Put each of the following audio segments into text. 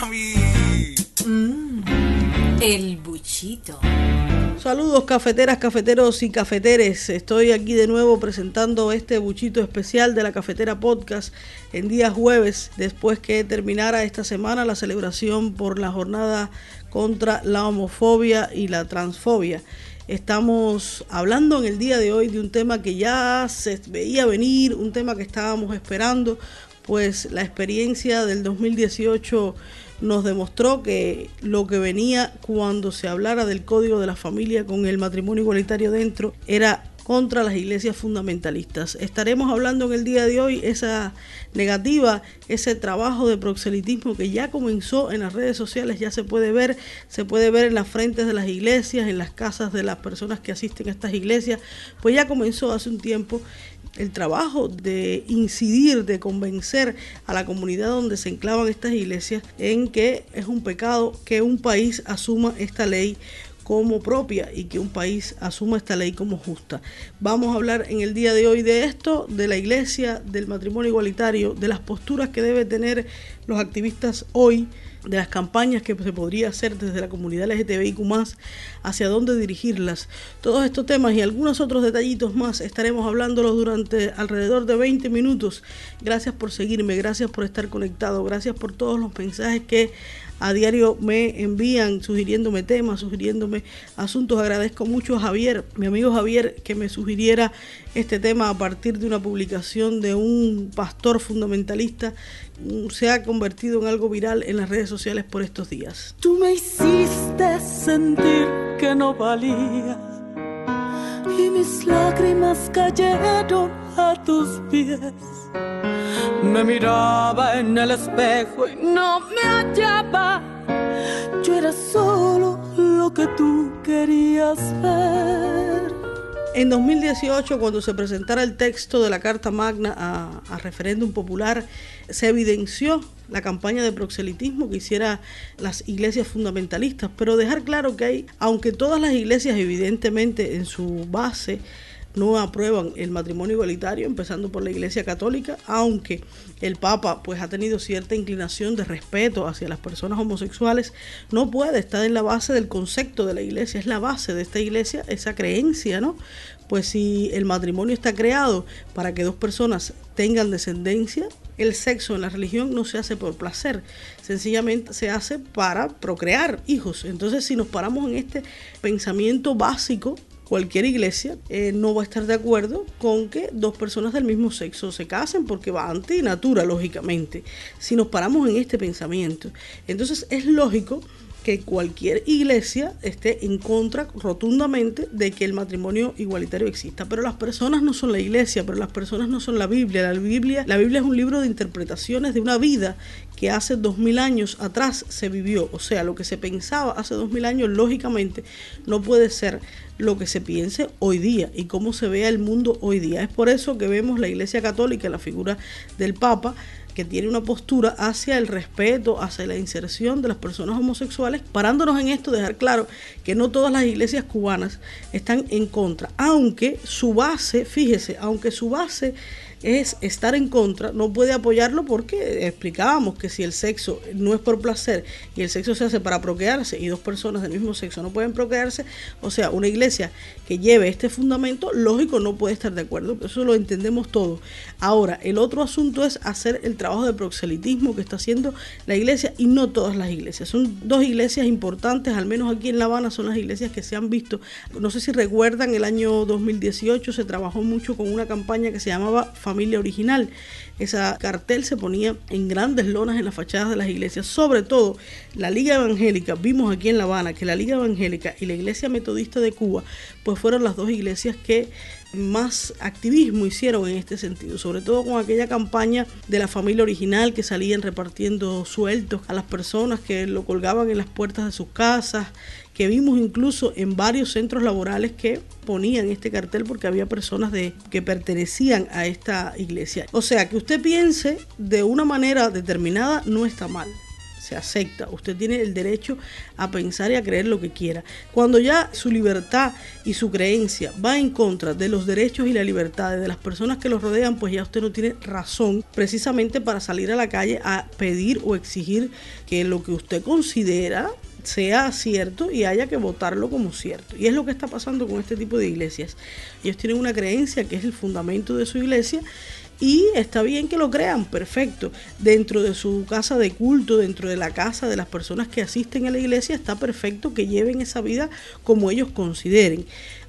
mami. Mmm, el buchito. Saludos cafeteras, cafeteros y cafeteres. Estoy aquí de nuevo presentando este buchito especial de la Cafetera Podcast en día jueves, después que terminara esta semana la celebración por la jornada contra la homofobia y la transfobia. Estamos hablando en el día de hoy de un tema que ya se veía venir, un tema que estábamos esperando, pues la experiencia del 2018 nos demostró que lo que venía cuando se hablara del código de la familia con el matrimonio igualitario dentro era contra las iglesias fundamentalistas. Estaremos hablando en el día de hoy esa negativa, ese trabajo de proxelitismo que ya comenzó en las redes sociales, ya se puede ver, se puede ver en las frentes de las iglesias, en las casas de las personas que asisten a estas iglesias, pues ya comenzó hace un tiempo el trabajo de incidir, de convencer a la comunidad donde se enclavan estas iglesias en que es un pecado que un país asuma esta ley como propia y que un país asuma esta ley como justa. Vamos a hablar en el día de hoy de esto, de la iglesia, del matrimonio igualitario, de las posturas que deben tener los activistas hoy de las campañas que se podría hacer desde la comunidad LGTBIQ hacia dónde dirigirlas. Todos estos temas y algunos otros detallitos más estaremos hablándolos durante alrededor de 20 minutos. Gracias por seguirme, gracias por estar conectado, gracias por todos los mensajes que a diario me envían sugiriéndome temas, sugiriéndome asuntos. Agradezco mucho a Javier, mi amigo Javier, que me sugiriera este tema a partir de una publicación de un pastor fundamentalista. Se ha convertido en algo viral en las redes sociales por estos días. Tú me hiciste sentir que no valía y mis lágrimas cayeron a tus pies. Me miraba en el espejo y no me hallaba. Yo era solo lo que tú querías ver. En 2018, cuando se presentara el texto de la Carta Magna a, referéndum popular, se evidenció la campaña de proxelitismo que hiciera las iglesias fundamentalistas, pero dejar claro que hay, aunque todas las iglesias evidentemente en su base no aprueban el matrimonio igualitario, empezando por la Iglesia Católica, aunque el Papa pues ha tenido cierta inclinación de respeto hacia las personas homosexuales, no puede estar en la base del concepto de la Iglesia, es la base de esta Iglesia esa creencia, ¿no? Pues si el matrimonio está creado para que dos personas tengan descendencia, el sexo en la religión no se hace por placer, sencillamente se hace para procrear hijos. Entonces, si nos paramos en este pensamiento básico cualquier iglesia eh, no va a estar de acuerdo con que dos personas del mismo sexo se casen porque va anti natura, lógicamente. Si nos paramos en este pensamiento, entonces es lógico que cualquier iglesia esté en contra rotundamente de que el matrimonio igualitario exista. Pero las personas no son la iglesia, pero las personas no son la Biblia. La Biblia, la Biblia es un libro de interpretaciones de una vida que hace dos mil años atrás se vivió. O sea, lo que se pensaba hace dos mil años, lógicamente, no puede ser lo que se piense hoy día y cómo se vea el mundo hoy día. Es por eso que vemos la Iglesia Católica, la figura del Papa, que tiene una postura hacia el respeto, hacia la inserción de las personas homosexuales, parándonos en esto, dejar claro que no todas las iglesias cubanas están en contra, aunque su base, fíjese, aunque su base es estar en contra, no puede apoyarlo porque explicábamos que si el sexo no es por placer y el sexo se hace para procrearse y dos personas del mismo sexo no pueden procrearse, o sea, una iglesia que lleve este fundamento, lógico, no puede estar de acuerdo, eso lo entendemos todos. Ahora, el otro asunto es hacer el trabajo de proxelitismo que está haciendo la iglesia y no todas las iglesias. Son dos iglesias importantes, al menos aquí en La Habana son las iglesias que se han visto. No sé si recuerdan, el año 2018 se trabajó mucho con una campaña que se llamaba familia original. Esa cartel se ponía en grandes lonas en las fachadas de las iglesias, sobre todo la Liga Evangélica. Vimos aquí en La Habana que la Liga Evangélica y la Iglesia Metodista de Cuba, pues fueron las dos iglesias que más activismo hicieron en este sentido, sobre todo con aquella campaña de la familia original que salían repartiendo sueltos a las personas que lo colgaban en las puertas de sus casas, que vimos incluso en varios centros laborales que ponían este cartel porque había personas de, que pertenecían a esta iglesia. O sea, que usted piense de una manera determinada no está mal se acepta. Usted tiene el derecho a pensar y a creer lo que quiera. Cuando ya su libertad y su creencia va en contra de los derechos y la libertad de las personas que lo rodean, pues ya usted no tiene razón precisamente para salir a la calle a pedir o exigir que lo que usted considera sea cierto y haya que votarlo como cierto. Y es lo que está pasando con este tipo de iglesias. Ellos tienen una creencia que es el fundamento de su iglesia y está bien que lo crean, perfecto. Dentro de su casa de culto, dentro de la casa de las personas que asisten a la iglesia, está perfecto que lleven esa vida como ellos consideren.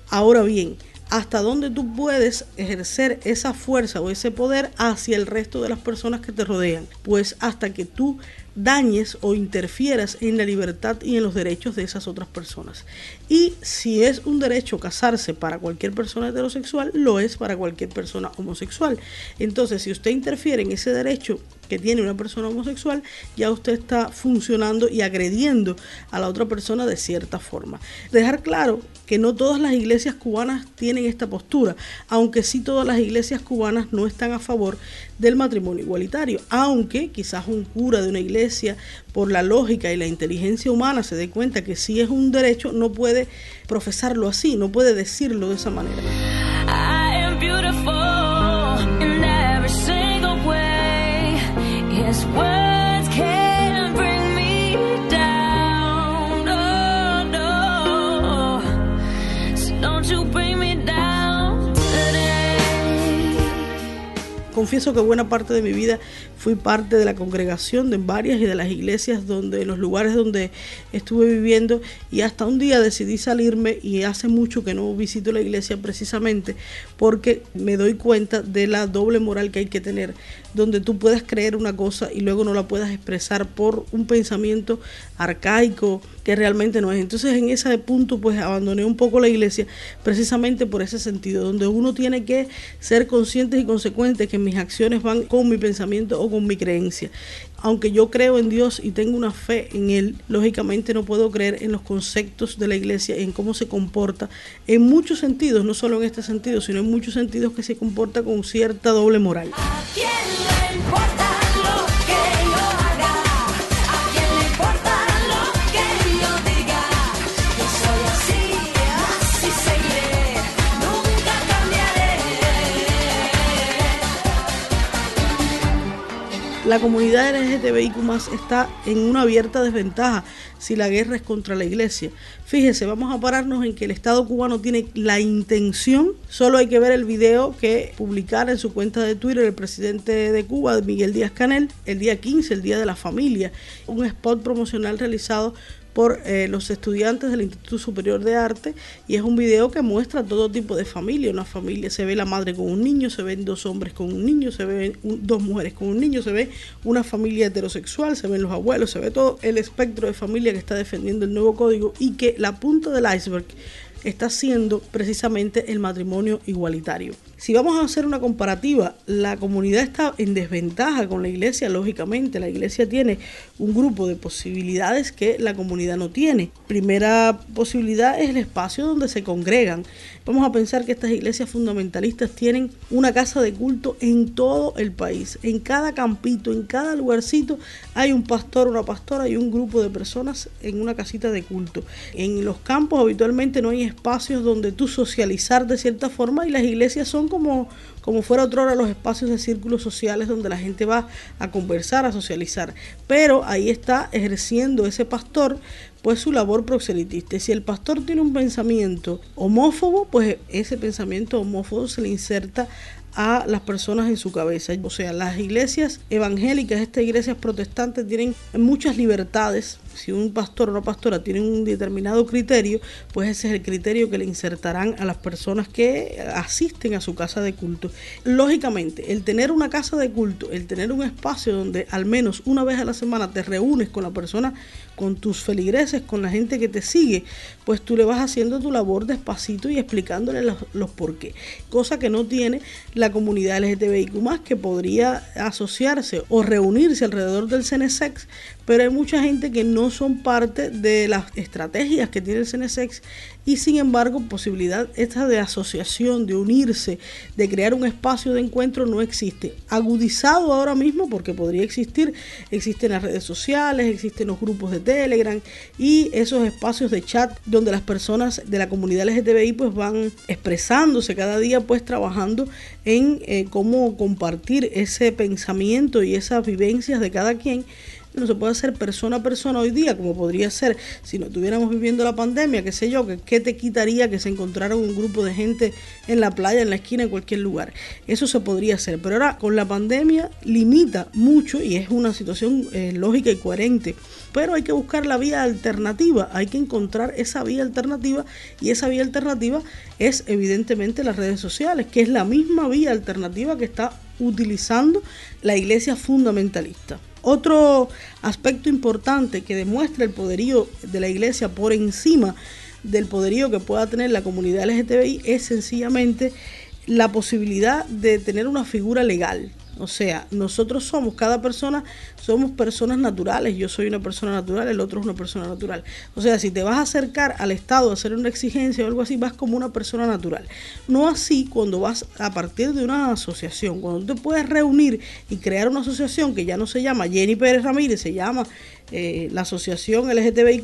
Ahora bien, hasta dónde tú puedes ejercer esa fuerza o ese poder hacia el resto de las personas que te rodean. Pues hasta que tú dañes o interfieras en la libertad y en los derechos de esas otras personas. Y si es un derecho casarse para cualquier persona heterosexual, lo es para cualquier persona homosexual. Entonces, si usted interfiere en ese derecho que tiene una persona homosexual, ya usted está funcionando y agrediendo a la otra persona de cierta forma. Dejar claro que no todas las iglesias cubanas tienen esta postura, aunque sí todas las iglesias cubanas no están a favor del matrimonio igualitario, aunque quizás un cura de una iglesia, por la lógica y la inteligencia humana, se dé cuenta que si es un derecho, no puede profesarlo así, no puede decirlo de esa manera. confieso que buena parte de mi vida fui parte de la congregación de varias y de las iglesias donde los lugares donde estuve viviendo y hasta un día decidí salirme y hace mucho que no visito la iglesia precisamente porque me doy cuenta de la doble moral que hay que tener donde tú puedas creer una cosa y luego no la puedas expresar por un pensamiento arcaico que realmente no es. Entonces en ese punto pues abandoné un poco la iglesia precisamente por ese sentido, donde uno tiene que ser consciente y consecuente que mis acciones van con mi pensamiento o con mi creencia. Aunque yo creo en Dios y tengo una fe en Él, lógicamente no puedo creer en los conceptos de la iglesia, en cómo se comporta, en muchos sentidos, no solo en este sentido, sino en muchos sentidos que se comporta con cierta doble moral. La comunidad LGTBIQ está en una abierta desventaja si la guerra es contra la iglesia. Fíjese, vamos a pararnos en que el Estado cubano tiene la intención, solo hay que ver el video que publicara en su cuenta de Twitter el presidente de Cuba, Miguel Díaz Canel, el día 15, el Día de la Familia, un spot promocional realizado por eh, los estudiantes del Instituto Superior de Arte y es un video que muestra todo tipo de familia, una familia, se ve la madre con un niño, se ven dos hombres con un niño, se ven dos mujeres con un niño, se ve una familia heterosexual, se ven los abuelos, se ve todo el espectro de familia que está defendiendo el nuevo código y que la punta del iceberg está siendo precisamente el matrimonio igualitario. Si vamos a hacer una comparativa, la comunidad está en desventaja con la iglesia, lógicamente. La iglesia tiene un grupo de posibilidades que la comunidad no tiene. Primera posibilidad es el espacio donde se congregan. Vamos a pensar que estas iglesias fundamentalistas tienen una casa de culto en todo el país. En cada campito, en cada lugarcito hay un pastor, una pastora y un grupo de personas en una casita de culto. En los campos habitualmente no hay espacios donde tú socializar de cierta forma y las iglesias son como, como fuera otrora los espacios de círculos sociales donde la gente va a conversar, a socializar. Pero ahí está ejerciendo ese pastor pues su labor proselitista. Si el pastor tiene un pensamiento homófobo, pues ese pensamiento homófobo se le inserta a las personas en su cabeza. O sea, las iglesias evangélicas, estas iglesias protestantes tienen muchas libertades. Si un pastor o una pastora tienen un determinado criterio, pues ese es el criterio que le insertarán a las personas que asisten a su casa de culto. Lógicamente, el tener una casa de culto, el tener un espacio donde al menos una vez a la semana te reúnes con la persona, con tus feligreses, con la gente que te sigue, pues tú le vas haciendo tu labor despacito y explicándole los, los por qué. Cosa que no tiene la comunidad LGTBIQ que podría asociarse o reunirse alrededor del CNSEX, pero hay mucha gente que no son parte de las estrategias que tiene el CNSEX y sin embargo posibilidad esta de asociación, de unirse, de crear un espacio de encuentro no existe. Agudizado ahora mismo porque podría existir, existen las redes sociales, existen los grupos de Telegram y esos espacios de chat donde las personas de la comunidad LGTBI pues van expresándose cada día pues trabajando en eh, cómo compartir ese pensamiento y esas vivencias de cada quien no se puede hacer persona a persona hoy día, como podría ser si no estuviéramos viviendo la pandemia, qué sé yo, que qué te quitaría que se encontrara un grupo de gente en la playa, en la esquina, en cualquier lugar. Eso se podría hacer, pero ahora con la pandemia limita mucho y es una situación eh, lógica y coherente. Pero hay que buscar la vía alternativa, hay que encontrar esa vía alternativa y esa vía alternativa es evidentemente las redes sociales, que es la misma vía alternativa que está utilizando la iglesia fundamentalista. Otro aspecto importante que demuestra el poderío de la iglesia por encima del poderío que pueda tener la comunidad LGTBI es sencillamente la posibilidad de tener una figura legal. O sea, nosotros somos, cada persona somos personas naturales. Yo soy una persona natural, el otro es una persona natural. O sea, si te vas a acercar al Estado a hacer una exigencia o algo así, vas como una persona natural. No así cuando vas a partir de una asociación. Cuando te puedes reunir y crear una asociación que ya no se llama Jenny Pérez Ramírez, se llama eh, la asociación LGTBIQ,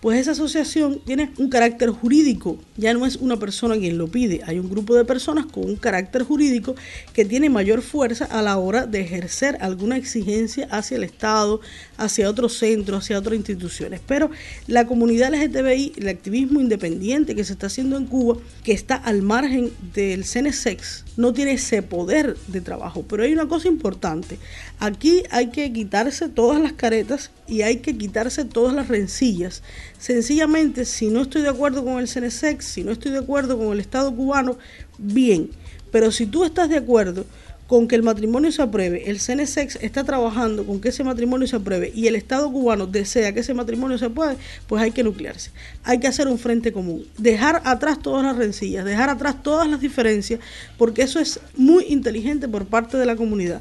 pues esa asociación tiene un carácter jurídico, ya no es una persona quien lo pide, hay un grupo de personas con un carácter jurídico que tiene mayor fuerza a la hora de ejercer alguna exigencia hacia el Estado, hacia otros centros, hacia otras instituciones. Pero la comunidad LGTBI, el activismo independiente que se está haciendo en Cuba, que está al margen del CNSEX, no tiene ese poder de trabajo. Pero hay una cosa importante, aquí hay que quitarse todas las caretas y hay que quitarse todas las rencillas. Sencillamente, si no estoy de acuerdo con el CNSEX, si no estoy de acuerdo con el Estado cubano, bien. Pero si tú estás de acuerdo con que el matrimonio se apruebe, el CNSEX está trabajando con que ese matrimonio se apruebe y el Estado cubano desea que ese matrimonio se apruebe, pues hay que nuclearse. Hay que hacer un frente común, dejar atrás todas las rencillas, dejar atrás todas las diferencias, porque eso es muy inteligente por parte de la comunidad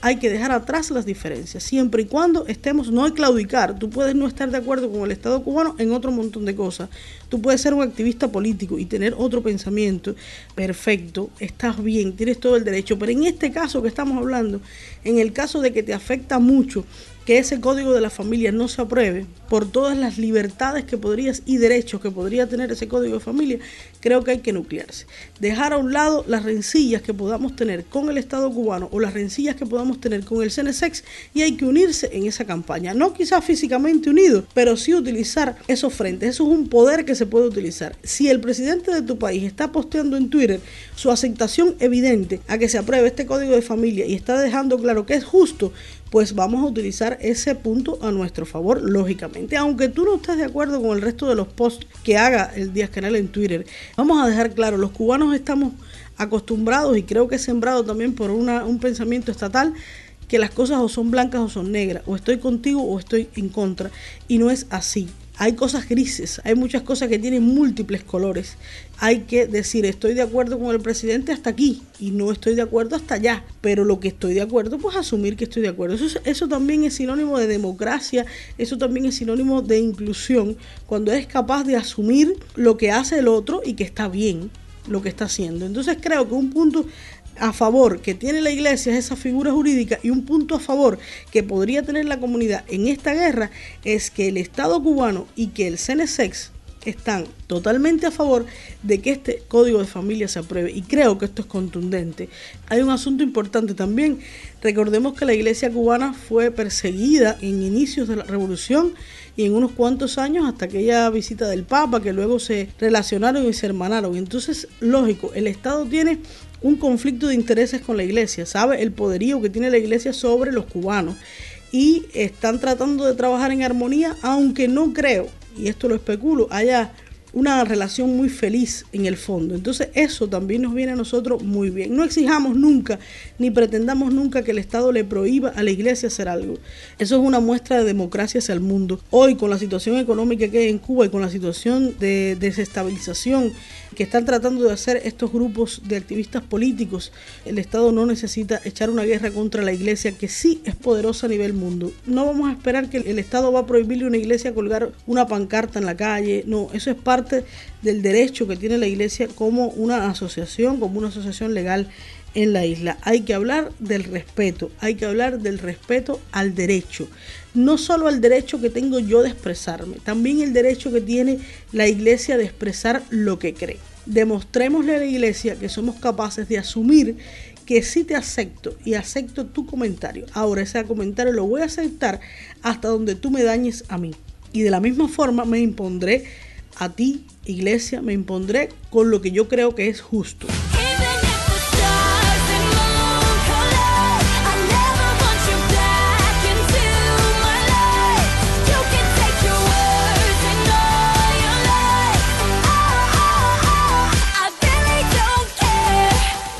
hay que dejar atrás las diferencias, siempre y cuando estemos, no hay claudicar, tú puedes no estar de acuerdo con el Estado cubano en otro montón de cosas, tú puedes ser un activista político y tener otro pensamiento, perfecto, estás bien, tienes todo el derecho, pero en este caso que estamos hablando, en el caso de que te afecta mucho que ese código de la familia no se apruebe por todas las libertades que podrías y derechos que podría tener ese código de familia, creo que hay que nuclearse. Dejar a un lado las rencillas que podamos tener con el Estado cubano o las rencillas que podamos tener con el CNSEX y hay que unirse en esa campaña. No quizás físicamente unidos, pero sí utilizar esos frentes. Eso es un poder que se puede utilizar. Si el presidente de tu país está posteando en Twitter su aceptación evidente a que se apruebe este código de familia y está dejando claro que es justo, pues vamos a utilizar ese punto a nuestro favor, lógicamente. Aunque tú no estés de acuerdo con el resto de los posts que haga el Díaz Canal en Twitter, vamos a dejar claro, los cubanos estamos acostumbrados y creo que sembrado también por una, un pensamiento estatal que las cosas o son blancas o son negras, o estoy contigo o estoy en contra, y no es así hay cosas grises, hay muchas cosas que tienen múltiples colores. Hay que decir, estoy de acuerdo con el presidente hasta aquí y no estoy de acuerdo hasta allá, pero lo que estoy de acuerdo, pues asumir que estoy de acuerdo. Eso, eso también es sinónimo de democracia, eso también es sinónimo de inclusión, cuando eres capaz de asumir lo que hace el otro y que está bien lo que está haciendo. Entonces creo que un punto a favor que tiene la iglesia es esa figura jurídica y un punto a favor que podría tener la comunidad en esta guerra es que el Estado cubano y que el CNSEX están totalmente a favor de que este código de familia se apruebe y creo que esto es contundente. Hay un asunto importante también. Recordemos que la iglesia cubana fue perseguida en inicios de la revolución y en unos cuantos años hasta aquella visita del Papa que luego se relacionaron y se hermanaron. Entonces, lógico, el Estado tiene un conflicto de intereses con la iglesia, sabe el poderío que tiene la iglesia sobre los cubanos y están tratando de trabajar en armonía, aunque no creo, y esto lo especulo, haya una relación muy feliz en el fondo. Entonces eso también nos viene a nosotros muy bien. No exijamos nunca ni pretendamos nunca que el Estado le prohíba a la iglesia hacer algo. Eso es una muestra de democracia hacia el mundo. Hoy con la situación económica que hay en Cuba y con la situación de desestabilización que están tratando de hacer estos grupos de activistas políticos, el Estado no necesita echar una guerra contra la iglesia que sí es poderosa a nivel mundo. No vamos a esperar que el Estado va a prohibirle a una iglesia colgar una pancarta en la calle. No, eso es parte del derecho que tiene la iglesia como una asociación, como una asociación legal en la isla. Hay que hablar del respeto, hay que hablar del respeto al derecho. No solo al derecho que tengo yo de expresarme, también el derecho que tiene la iglesia de expresar lo que cree. Demostrémosle a la iglesia que somos capaces de asumir que sí te acepto y acepto tu comentario. Ahora ese comentario lo voy a aceptar hasta donde tú me dañes a mí. Y de la misma forma me impondré a ti, iglesia, me impondré con lo que yo creo que es justo.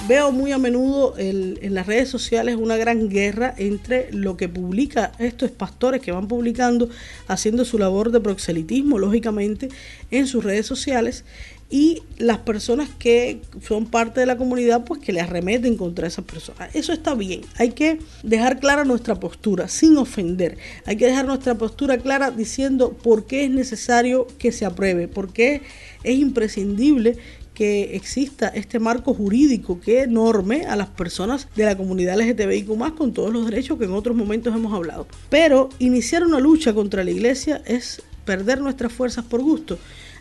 Veo muy a menudo en las redes sociales una gran guerra entre lo que publica estos pastores que van publicando, haciendo su labor de proxelitismo, lógicamente, en sus redes sociales, y las personas que son parte de la comunidad, pues que le arremeten contra esas personas. Eso está bien. Hay que dejar clara nuestra postura, sin ofender. Hay que dejar nuestra postura clara diciendo por qué es necesario que se apruebe, por qué es imprescindible que exista este marco jurídico que norme a las personas de la comunidad LGTBIQ más con todos los derechos que en otros momentos hemos hablado. Pero iniciar una lucha contra la iglesia es perder nuestras fuerzas por gusto.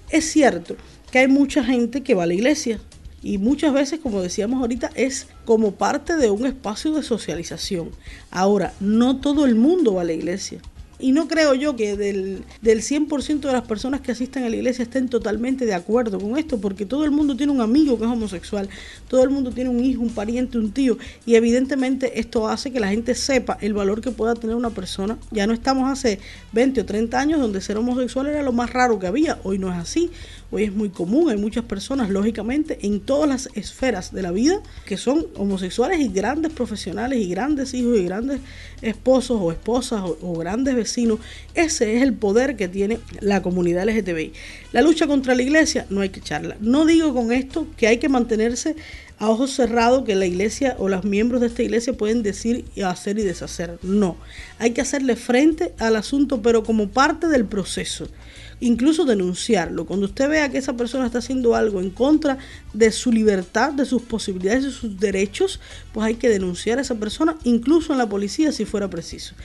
Es cierto que hay mucha gente que va a la iglesia, y muchas veces, como decíamos ahorita, es como parte de un espacio de socialización. Ahora, no todo el mundo va a la iglesia. Y no creo yo que del, del 100% de las personas que asisten a la iglesia estén totalmente de acuerdo con esto, porque todo el mundo tiene un amigo que es homosexual, todo el mundo tiene un hijo, un pariente, un tío, y evidentemente esto hace que la gente sepa el valor que pueda tener una persona. Ya no estamos hace 20 o 30 años donde ser homosexual era lo más raro que había, hoy no es así. Hoy es muy común, hay muchas personas, lógicamente, en todas las esferas de la vida que son homosexuales y grandes profesionales y grandes hijos y grandes esposos o esposas o, grandes vecinos. Ese es el poder que tiene la comunidad LGTBI. La lucha contra la iglesia no hay que echarla. No digo con esto que hay que mantenerse a ojos cerrados que la iglesia o los miembros de esta iglesia pueden decir, hacer y deshacer. No, hay que hacerle frente al asunto, pero como parte del proceso incluso denunciarlo. Cuando usted vea que esa persona está haciendo algo en contra de su libertad, de sus posibilidades, de sus derechos, pues hay que denunciar a esa persona, incluso en la policía si fuera preciso.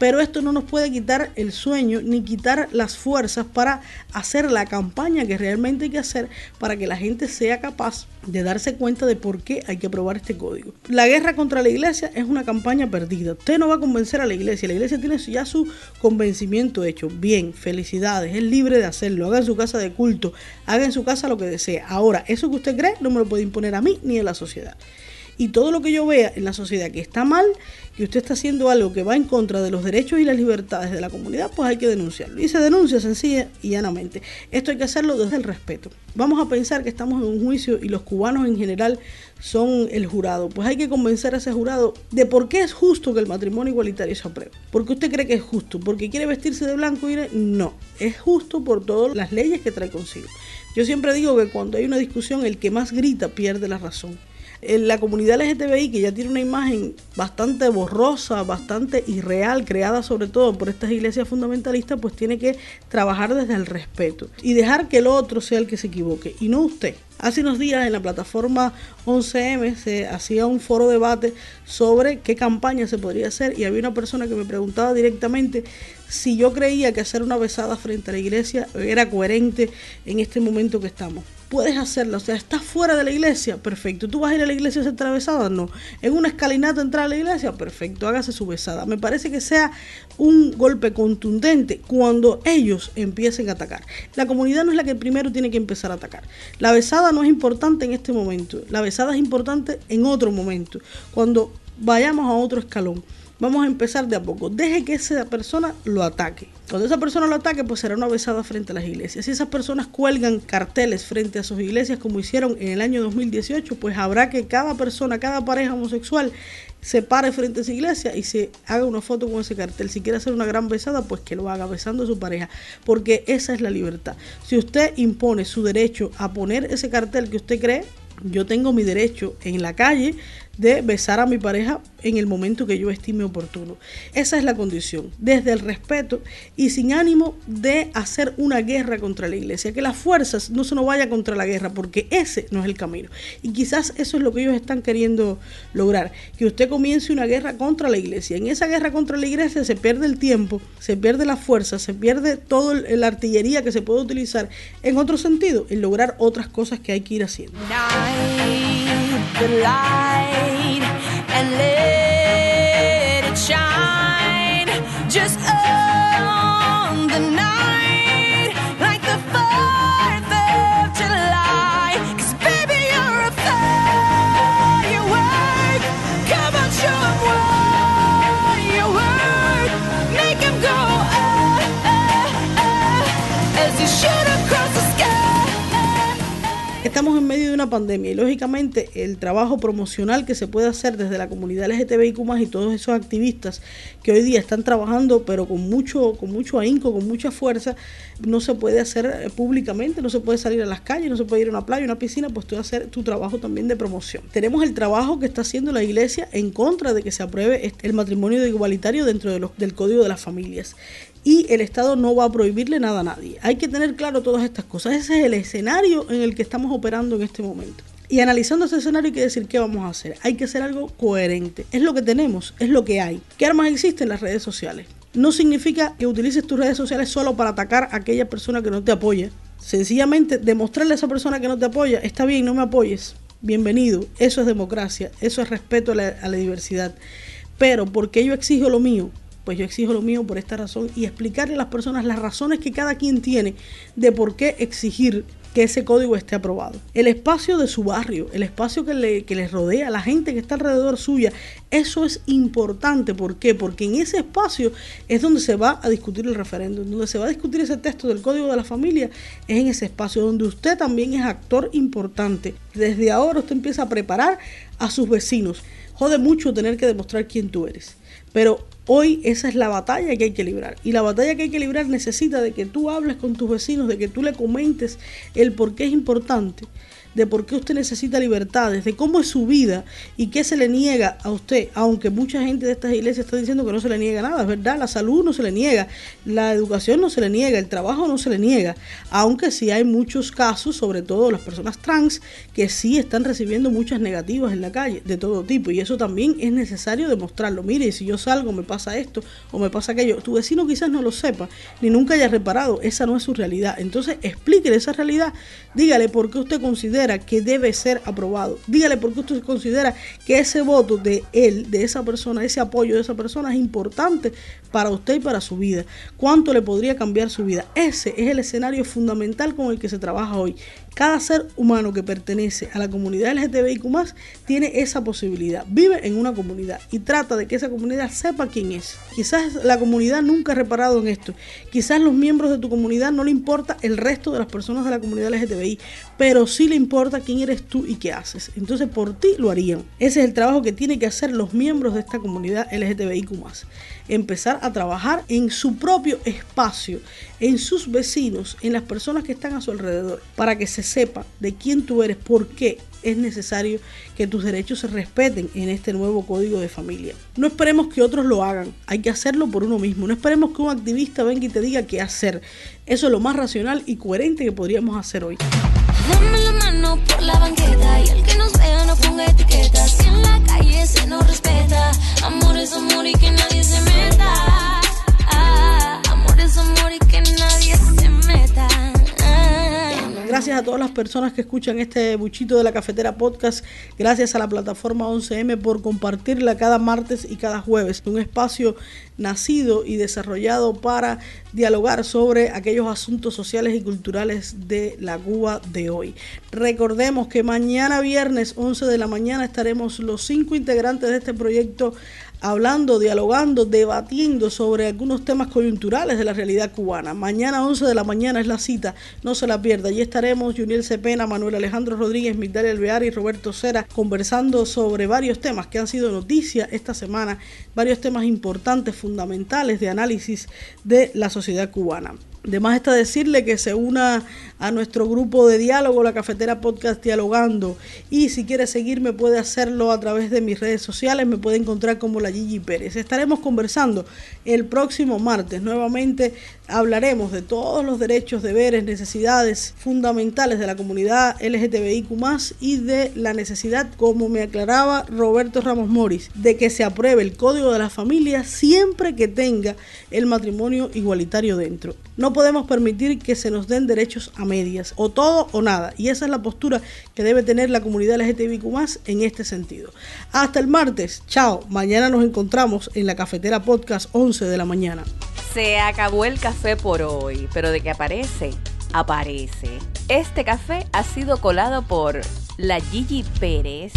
Pero esto no nos puede quitar el sueño ni quitar las fuerzas para hacer la campaña que realmente hay que hacer para que la gente sea capaz de darse cuenta de por qué hay que aprobar este código. La guerra contra la iglesia es una campaña perdida. Usted no va a convencer a la iglesia. La iglesia tiene ya su convencimiento hecho. Bien, felicidades. Es libre de hacerlo. Haga en su casa de culto. Haga en su casa lo que desee. Ahora, eso que usted cree no me lo puede imponer a mí ni a la sociedad y todo lo que yo vea en la sociedad que está mal, que usted está haciendo algo que va en contra de los derechos y las libertades de la comunidad, pues hay que denunciarlo. Y se denuncia sencilla y llanamente. Esto hay que hacerlo desde el respeto. Vamos a pensar que estamos en un juicio y los cubanos en general son el jurado. Pues hay que convencer a ese jurado de por qué es justo que el matrimonio igualitario se apruebe. ¿Por usted cree que es justo? ¿Porque quiere vestirse de blanco? Y no, es justo por todas las leyes que trae consigo. Yo siempre digo que cuando hay una discusión, el que más grita pierde la razón la comunidad LGTBI, que ya tiene una imagen bastante borrosa, bastante irreal, creada sobre todo por estas iglesias fundamentalistas, pues tiene que trabajar desde el respeto y dejar que el otro sea el que se equivoque y no usted. Hace unos días en la plataforma 11M se hacía un foro debate sobre qué campaña se podría hacer y había una persona que me preguntaba directamente si yo creía que hacer una besada frente a la iglesia era coherente en este momento que estamos puedes hacerlo. O sea, estás fuera de la iglesia, perfecto. ¿Tú vas a ir a la iglesia a hacer la besada? No. ¿En una escalinata entrar a la iglesia? Perfecto, hágase su besada. Me parece que sea un golpe contundente cuando ellos empiecen a atacar. La comunidad no es la que primero tiene que empezar a atacar. La besada no es importante en este momento. La besada es importante en otro momento, cuando vayamos a otro escalón. Vamos a empezar de a poco. Deje que esa persona lo ataque. Cuando esa persona lo ataque, pues será una besada frente a las iglesias. Si esas personas cuelgan carteles frente a sus iglesias como hicieron en el año 2018, pues habrá que cada persona, cada pareja homosexual se pare frente a esa iglesia y se haga una foto con ese cartel. Si quiere hacer una gran besada, pues que lo haga besando a su pareja, porque esa es la libertad. Si usted impone su derecho a poner ese cartel que usted cree, yo tengo mi derecho en la calle de besar a mi pareja en el momento que yo estime oportuno. Esa es la condición, desde el respeto y sin ánimo de hacer una guerra contra la iglesia, que las fuerzas no se nos vaya contra la guerra, porque ese no es el camino. Y quizás eso es lo que ellos están queriendo lograr, que usted comience una guerra contra la iglesia. En esa guerra contra la iglesia se pierde el tiempo, se pierde la fuerza, se pierde toda la artillería que se puede utilizar en otro sentido, en lograr otras cosas que hay que ir haciendo. Estamos pandemia y lógicamente el trabajo promocional que se puede hacer desde la comunidad LGTBIQ y todos esos activistas que hoy día están trabajando pero con mucho, con mucho ahínco, con mucha fuerza, no se puede hacer eh, públicamente, no se puede salir a las calles, no se puede ir a una playa, a una piscina, pues tú hacer tu trabajo también de promoción. Tenemos el trabajo que está haciendo la iglesia en contra de que se apruebe el matrimonio igualitario dentro del Código de las Familias y el Estado no va a prohibirle nada a nadie. Hay que tener claro todas estas cosas. Ese es el escenario en el que estamos operando en este momento. Y analizando ese escenario hay que decir qué vamos a hacer. Hay que hacer algo coherente. Es lo que tenemos, es lo que hay. ¿Qué armas existen? Las redes sociales. No significa que utilices tus redes sociales solo para atacar a aquella persona que no te apoya. Sencillamente demostrarle a esa persona que no te apoya, está bien, no me apoyes. Bienvenido. Eso es democracia, eso es respeto a la, a la diversidad. Pero porque yo exijo lo mío, pues yo exijo lo mío por esta razón y explicarle a las personas las razones que cada quien tiene de por qué exigir que ese código esté aprobado. El espacio de su barrio, el espacio que, le, que les rodea, la gente que está alrededor suya, eso es importante. ¿Por qué? Porque en ese espacio es donde se va a discutir el referéndum, donde se va a discutir ese texto del Código de la Familia, es en ese espacio donde usted también es actor importante. Desde ahora usted empieza a preparar a sus vecinos. Jode mucho tener que demostrar quién tú eres. Pero Hoy esa es la batalla que hay que librar. Y la batalla que hay que librar necesita de que tú hables con tus vecinos, de que tú le comentes el por qué es importante de por qué usted necesita libertades, de cómo es su vida y qué se le niega a usted, aunque mucha gente de estas iglesias está diciendo que no se le niega nada, es verdad, la salud no se le niega, la educación no se le niega, el trabajo no se le niega, aunque sí hay muchos casos, sobre todo las personas trans, que sí están recibiendo muchas negativas en la calle, de todo tipo, y eso también es necesario demostrarlo. Mire, si yo salgo me pasa esto o me pasa aquello, tu vecino quizás no lo sepa, ni nunca haya reparado, esa no es su realidad. Entonces explíquele esa realidad, dígale por qué usted considera que debe ser aprobado. Dígale por qué usted considera que ese voto de él, de esa persona, ese apoyo de esa persona es importante para usted y para su vida. ¿Cuánto le podría cambiar su vida? Ese es el escenario fundamental con el que se trabaja hoy. Cada ser humano que pertenece a la comunidad LGTBIQ tiene esa posibilidad. Vive en una comunidad y trata de que esa comunidad sepa quién es. Quizás la comunidad nunca ha reparado en esto. Quizás los miembros de tu comunidad no le importa el resto de las personas de la comunidad LGTBI, pero sí le importa quién eres tú y qué haces. Entonces por ti lo harían. Ese es el trabajo que tienen que hacer los miembros de esta comunidad LGTBIQ empezar a trabajar en su propio espacio, en sus vecinos, en las personas que están a su alrededor, para que se sepa de quién tú eres, por qué es necesario que tus derechos se respeten en este nuevo código de familia. No esperemos que otros lo hagan, hay que hacerlo por uno mismo. No esperemos que un activista venga y te diga qué hacer. Eso es lo más racional y coherente que podríamos hacer hoy. Dame la mano por la banqueta y que vea no ponga. Si en la calle se nos respeta, amor es amor y que nadie se meta. Ah, amor es amor y que nadie se meta. Gracias a todas las personas que escuchan este buchito de la cafetera podcast. Gracias a la plataforma 11M por compartirla cada martes y cada jueves. Un espacio nacido y desarrollado para dialogar sobre aquellos asuntos sociales y culturales de la Cuba de hoy. Recordemos que mañana viernes 11 de la mañana estaremos los cinco integrantes de este proyecto hablando, dialogando, debatiendo sobre algunos temas coyunturales de la realidad cubana. Mañana 11 de la mañana es la cita, no se la pierda. Allí estaremos Juniel Cepena, Manuel Alejandro Rodríguez, Migdalia Alvear y Roberto Cera conversando sobre varios temas que han sido noticia esta semana, varios temas importantes, fundamentales de análisis de la sociedad cubana. Además está decirle que se una a nuestro grupo de diálogo, la cafetera podcast dialogando. Y si quiere seguirme puede hacerlo a través de mis redes sociales, me puede encontrar como la Gigi Pérez. Estaremos conversando el próximo martes. Nuevamente hablaremos de todos los derechos, deberes, necesidades fundamentales de la comunidad LGTBIQ y de la necesidad, como me aclaraba Roberto Ramos Moris, de que se apruebe el Código de la Familia siempre que tenga el matrimonio igualitario dentro. No podemos permitir que se nos den derechos a medias, o todo o nada. Y esa es la postura que debe tener la comunidad LGTBIQ en este sentido. Hasta el martes, chao. Mañana nos encontramos en la cafetera podcast 11 de la mañana. Se acabó el café por hoy, pero de que aparece, aparece. Este café ha sido colado por la Gigi Pérez